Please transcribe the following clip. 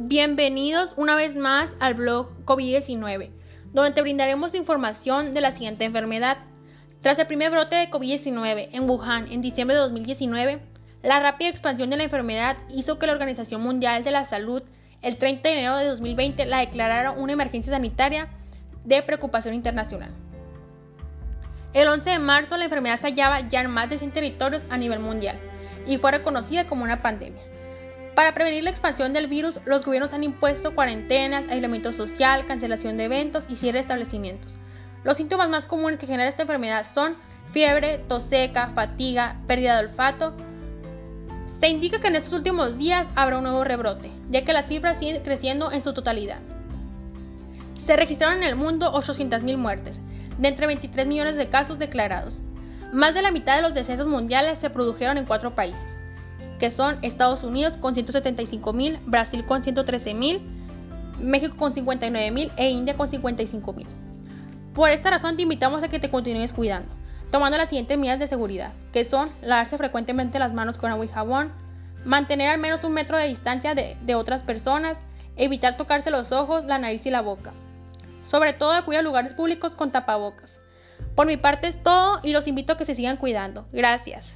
Bienvenidos una vez más al blog COVID-19, donde te brindaremos información de la siguiente enfermedad. Tras el primer brote de COVID-19 en Wuhan en diciembre de 2019, la rápida expansión de la enfermedad hizo que la Organización Mundial de la Salud el 30 de enero de 2020 la declarara una emergencia sanitaria de preocupación internacional. El 11 de marzo la enfermedad se hallaba ya en más de 100 territorios a nivel mundial y fue reconocida como una pandemia. Para prevenir la expansión del virus, los gobiernos han impuesto cuarentenas, aislamiento social, cancelación de eventos y cierre de establecimientos. Los síntomas más comunes que genera esta enfermedad son fiebre, tos seca, fatiga, pérdida de olfato. Se indica que en estos últimos días habrá un nuevo rebrote, ya que las cifras siguen creciendo en su totalidad. Se registraron en el mundo 800.000 muertes, de entre 23 millones de casos declarados. Más de la mitad de los descensos mundiales se produjeron en cuatro países que son Estados Unidos con 175 mil, Brasil con 113 mil, México con 59 mil e India con 55 mil. Por esta razón te invitamos a que te continúes cuidando, tomando las siguientes medidas de seguridad, que son lavarse frecuentemente las manos con agua y jabón, mantener al menos un metro de distancia de, otras personas, evitar tocarse los ojos, la nariz y la boca. Sobre todo acudir a lugares públicos con tapabocas. Por mi parte es todo y los invito a que se sigan cuidando. Gracias.